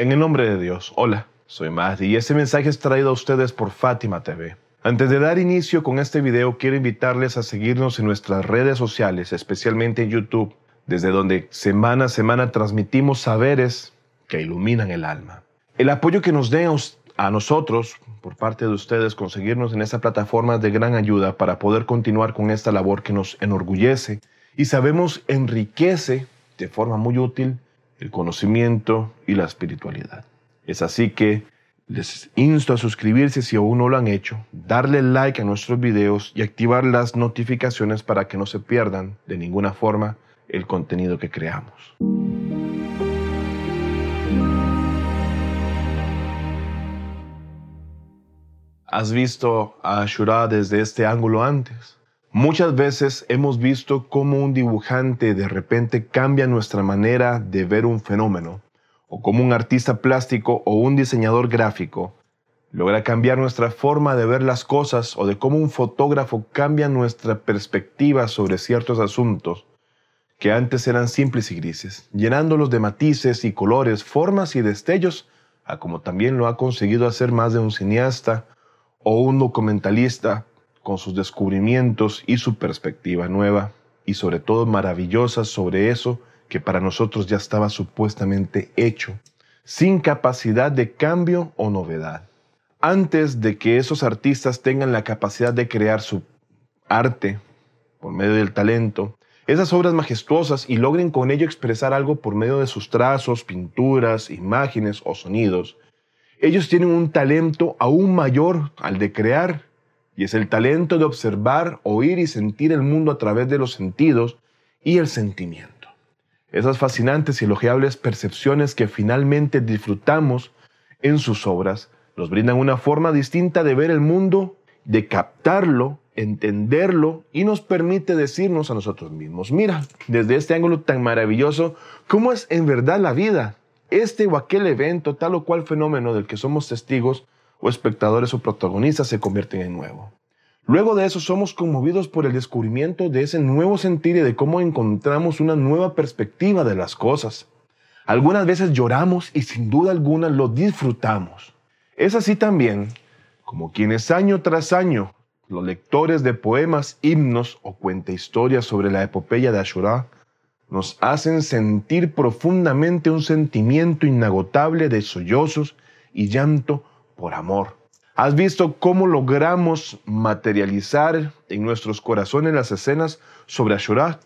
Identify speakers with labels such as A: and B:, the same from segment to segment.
A: En el nombre de Dios, hola, soy Mahdi y este mensaje es traído a ustedes por Fátima TV. Antes de dar inicio con este video, quiero invitarles a seguirnos en nuestras redes sociales, especialmente en YouTube, desde donde semana a semana transmitimos saberes que iluminan el alma. El apoyo que nos den a nosotros, por parte de ustedes, conseguirnos en esta plataforma de gran ayuda para poder continuar con esta labor que nos enorgullece y sabemos enriquece de forma muy útil el conocimiento y la espiritualidad. Es así que les insto a suscribirse si aún no lo han hecho, darle like a nuestros videos y activar las notificaciones para que no se pierdan de ninguna forma el contenido que creamos. ¿Has visto a Ashura desde este ángulo antes? Muchas veces hemos visto cómo un dibujante de repente cambia nuestra manera de ver un fenómeno, o cómo un artista plástico o un diseñador gráfico logra cambiar nuestra forma de ver las cosas o de cómo un fotógrafo cambia nuestra perspectiva sobre ciertos asuntos que antes eran simples y grises, llenándolos de matices y colores, formas y destellos, a como también lo ha conseguido hacer más de un cineasta o un documentalista con sus descubrimientos y su perspectiva nueva y sobre todo maravillosa sobre eso que para nosotros ya estaba supuestamente hecho, sin capacidad de cambio o novedad. Antes de que esos artistas tengan la capacidad de crear su arte por medio del talento, esas obras majestuosas y logren con ello expresar algo por medio de sus trazos, pinturas, imágenes o sonidos, ellos tienen un talento aún mayor al de crear, y es el talento de observar, oír y sentir el mundo a través de los sentidos y el sentimiento. Esas fascinantes y elogiables percepciones que finalmente disfrutamos en sus obras nos brindan una forma distinta de ver el mundo, de captarlo, entenderlo y nos permite decirnos a nosotros mismos, mira, desde este ángulo tan maravilloso, ¿cómo es en verdad la vida? este o aquel evento, tal o cual fenómeno del que somos testigos o espectadores o protagonistas se convierten en nuevo. Luego de eso somos conmovidos por el descubrimiento de ese nuevo sentir y de cómo encontramos una nueva perspectiva de las cosas. Algunas veces lloramos y sin duda alguna lo disfrutamos. Es así también como quienes año tras año, los lectores de poemas, himnos o cuenta historias sobre la epopeya de Ashura, nos hacen sentir profundamente un sentimiento inagotable de sollozos y llanto por amor. ¿Has visto cómo logramos materializar en nuestros corazones las escenas sobre Ashura?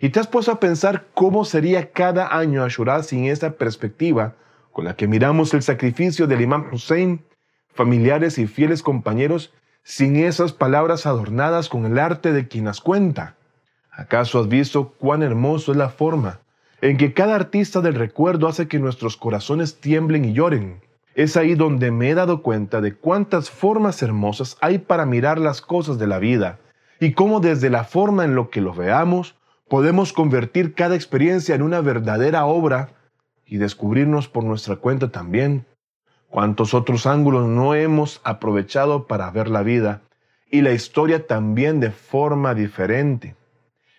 A: ¿Y te has puesto a pensar cómo sería cada año Ashura sin esa perspectiva con la que miramos el sacrificio del imam Hussein, familiares y fieles compañeros, sin esas palabras adornadas con el arte de quien las cuenta? ¿Acaso has visto cuán hermoso es la forma en que cada artista del recuerdo hace que nuestros corazones tiemblen y lloren? Es ahí donde me he dado cuenta de cuántas formas hermosas hay para mirar las cosas de la vida y cómo desde la forma en lo que lo veamos podemos convertir cada experiencia en una verdadera obra y descubrirnos por nuestra cuenta también cuántos otros ángulos no hemos aprovechado para ver la vida y la historia también de forma diferente.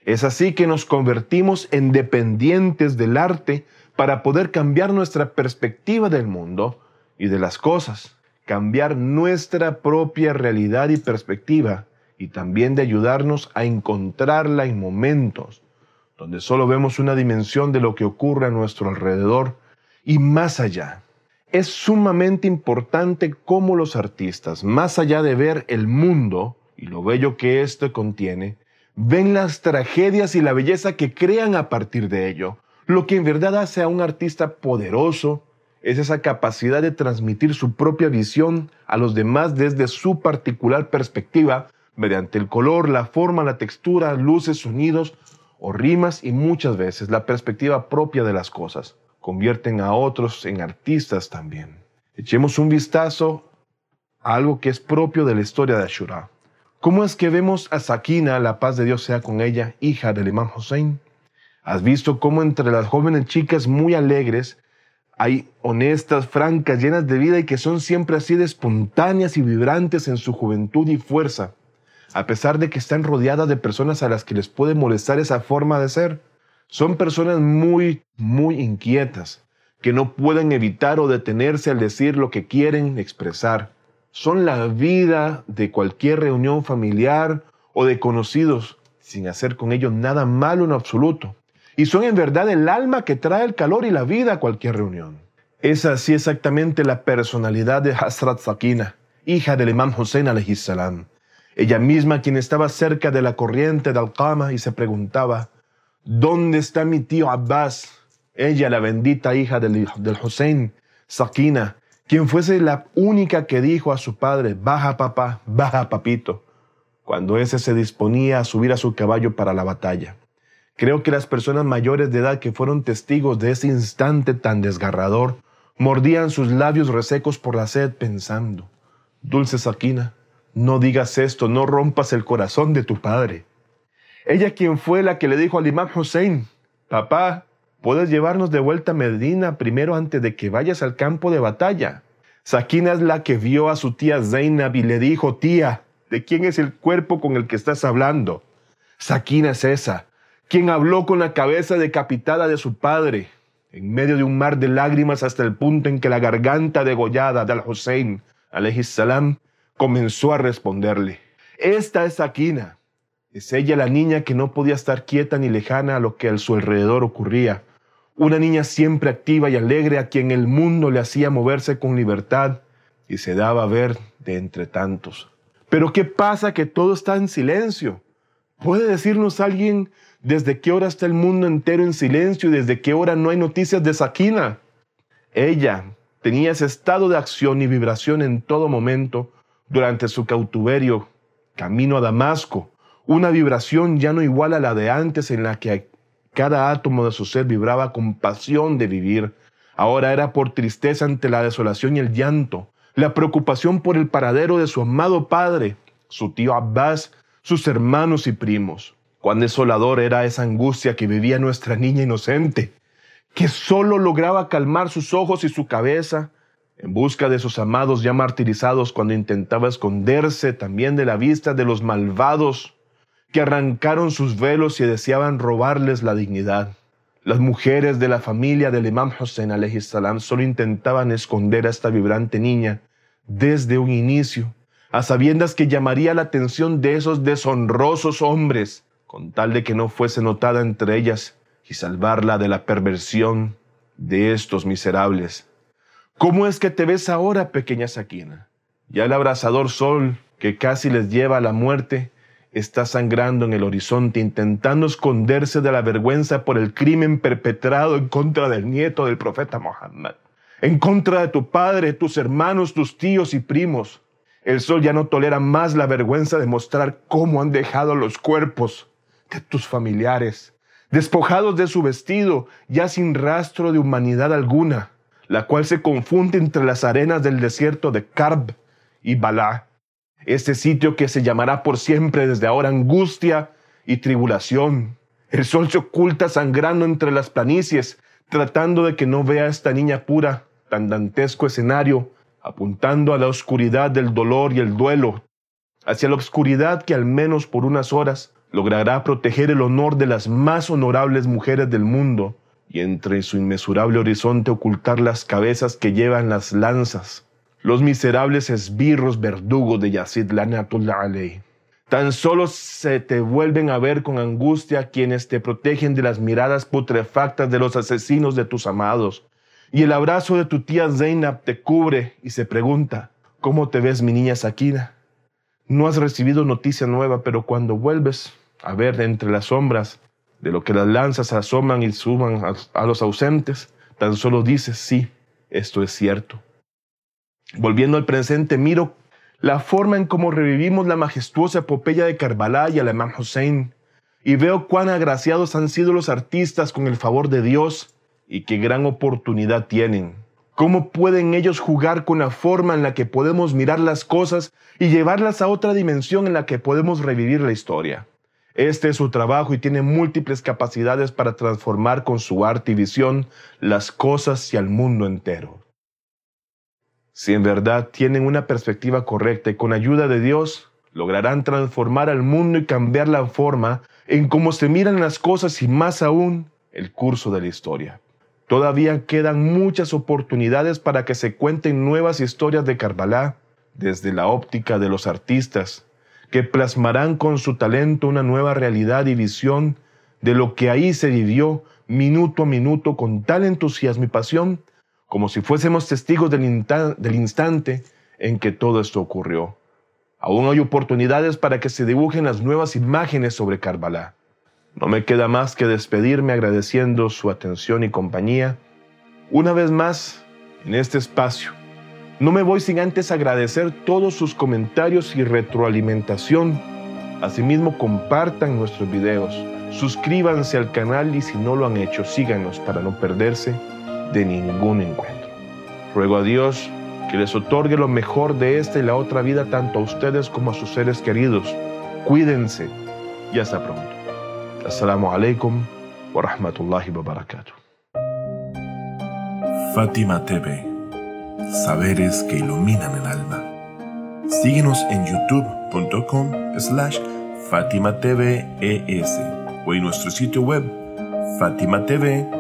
A: Es así que nos convertimos en dependientes del arte para poder cambiar nuestra perspectiva del mundo y de las cosas, cambiar nuestra propia realidad y perspectiva y también de ayudarnos a encontrarla en momentos donde solo vemos una dimensión de lo que ocurre a nuestro alrededor y más allá. Es sumamente importante cómo los artistas, más allá de ver el mundo y lo bello que éste contiene, ven las tragedias y la belleza que crean a partir de ello. Lo que en verdad hace a un artista poderoso es esa capacidad de transmitir su propia visión a los demás desde su particular perspectiva, mediante el color, la forma, la textura, luces, sonidos o rimas y muchas veces la perspectiva propia de las cosas. Convierten a otros en artistas también. Echemos un vistazo a algo que es propio de la historia de Ashura. ¿Cómo es que vemos a Sakina, la paz de Dios sea con ella, hija del imán Hussein? ¿Has visto cómo entre las jóvenes chicas muy alegres hay honestas, francas, llenas de vida y que son siempre así de espontáneas y vibrantes en su juventud y fuerza, a pesar de que están rodeadas de personas a las que les puede molestar esa forma de ser? Son personas muy, muy inquietas, que no pueden evitar o detenerse al decir lo que quieren expresar. Son la vida de cualquier reunión familiar o de conocidos, sin hacer con ellos nada malo en absoluto. Y son en verdad el alma que trae el calor y la vida a cualquier reunión. Es así exactamente la personalidad de Hasrat Sakina, hija del Imam Hussein salam. Ella misma quien estaba cerca de la corriente de Al-Qama y se preguntaba, ¿dónde está mi tío Abbas? ella, la bendita hija del, del Hussein, Sakina, quien fuese la única que dijo a su padre, baja papá, baja papito, cuando ese se disponía a subir a su caballo para la batalla. Creo que las personas mayores de edad que fueron testigos de ese instante tan desgarrador mordían sus labios resecos por la sed pensando, Dulce Sakina, no digas esto, no rompas el corazón de tu padre. Ella quien fue la que le dijo al imam Hussein, papá, Puedes llevarnos de vuelta a Medina primero antes de que vayas al campo de batalla. Sakina es la que vio a su tía Zainab y le dijo, tía, ¿de quién es el cuerpo con el que estás hablando? Sakina es esa, quien habló con la cabeza decapitada de su padre, en medio de un mar de lágrimas hasta el punto en que la garganta degollada de Al-Hussein, salam, comenzó a responderle. Esta es Sakina. Es ella la niña que no podía estar quieta ni lejana a lo que a su alrededor ocurría una niña siempre activa y alegre a quien el mundo le hacía moverse con libertad y se daba a ver de entre tantos. Pero ¿qué pasa que todo está en silencio? ¿Puede decirnos alguien desde qué hora está el mundo entero en silencio y desde qué hora no hay noticias de Sakina? Ella tenía ese estado de acción y vibración en todo momento durante su cautiverio, camino a Damasco, una vibración ya no igual a la de antes en la que cada átomo de su ser vibraba con pasión de vivir. Ahora era por tristeza ante la desolación y el llanto, la preocupación por el paradero de su amado padre, su tío Abbas, sus hermanos y primos. Cuán desolador era esa angustia que vivía nuestra niña inocente, que solo lograba calmar sus ojos y su cabeza en busca de sus amados ya martirizados cuando intentaba esconderse también de la vista de los malvados que arrancaron sus velos y deseaban robarles la dignidad. Las mujeres de la familia del Imam Hussein salam solo intentaban esconder a esta vibrante niña desde un inicio, a sabiendas que llamaría la atención de esos deshonrosos hombres, con tal de que no fuese notada entre ellas y salvarla de la perversión de estos miserables. ¿Cómo es que te ves ahora, pequeña Sakina? Ya el abrasador sol que casi les lleva a la muerte está sangrando en el horizonte intentando esconderse de la vergüenza por el crimen perpetrado en contra del nieto del profeta Muhammad, en contra de tu padre, tus hermanos, tus tíos y primos. El sol ya no tolera más la vergüenza de mostrar cómo han dejado los cuerpos de tus familiares, despojados de su vestido, ya sin rastro de humanidad alguna, la cual se confunde entre las arenas del desierto de Karb y Balá este sitio que se llamará por siempre desde ahora angustia y tribulación. El sol se oculta sangrando entre las planicies, tratando de que no vea a esta niña pura, tan dantesco escenario, apuntando a la oscuridad del dolor y el duelo, hacia la oscuridad que al menos por unas horas logrará proteger el honor de las más honorables mujeres del mundo y entre su inmesurable horizonte ocultar las cabezas que llevan las lanzas los miserables esbirros verdugos de Yazid Lanatullah. Tan solo se te vuelven a ver con angustia quienes te protegen de las miradas putrefactas de los asesinos de tus amados. Y el abrazo de tu tía Zainab te cubre y se pregunta, ¿cómo te ves mi niña Sakina? No has recibido noticia nueva, pero cuando vuelves a ver entre las sombras de lo que las lanzas asoman y suman a, los ausentes, tan solo dices, sí, esto es cierto. Volviendo al presente, miro la forma en cómo revivimos la majestuosa epopeya de Karbala y al Imam Hussein, y veo cuán agraciados han sido los artistas con el favor de Dios y qué gran oportunidad tienen. ¿Cómo pueden ellos jugar con la forma en la que podemos mirar las cosas y llevarlas a otra dimensión en la que podemos revivir la historia? Este es su trabajo y tiene múltiples capacidades para transformar con su arte y visión las cosas y al mundo entero. Si en verdad tienen una perspectiva correcta y con ayuda de Dios, lograrán transformar al mundo y cambiar la forma en cómo se miran las cosas y más aún el curso de la historia. Todavía quedan muchas oportunidades para que se cuenten nuevas historias de Karbala desde la óptica de los artistas, que plasmarán con su talento una nueva realidad y visión de lo que ahí se vivió minuto a minuto con tal entusiasmo y pasión, como si fuésemos testigos del, instante en que todo esto ocurrió. Aún hay oportunidades para que se dibujen las nuevas imágenes sobre Karbala. No me queda más que despedirme agradeciendo su atención y compañía. Una vez más, en este espacio, no me voy sin antes agradecer todos sus comentarios y retroalimentación. Asimismo, compartan nuestros videos, suscríbanse al canal y si no lo han hecho, síganos para no perderse de ningún encuentro. Ruego a Dios que les otorgue lo mejor de esta y la otra vida tanto a ustedes como a sus seres queridos. Cuídense y hasta pronto. Assalamu alaikum wa rahmatullahi wa barakatuh.
B: Fátima TV. Saberes que iluminan el alma. Síguenos en youtube.com slash Fátima TV ES o en nuestro sitio web fatimatv.es.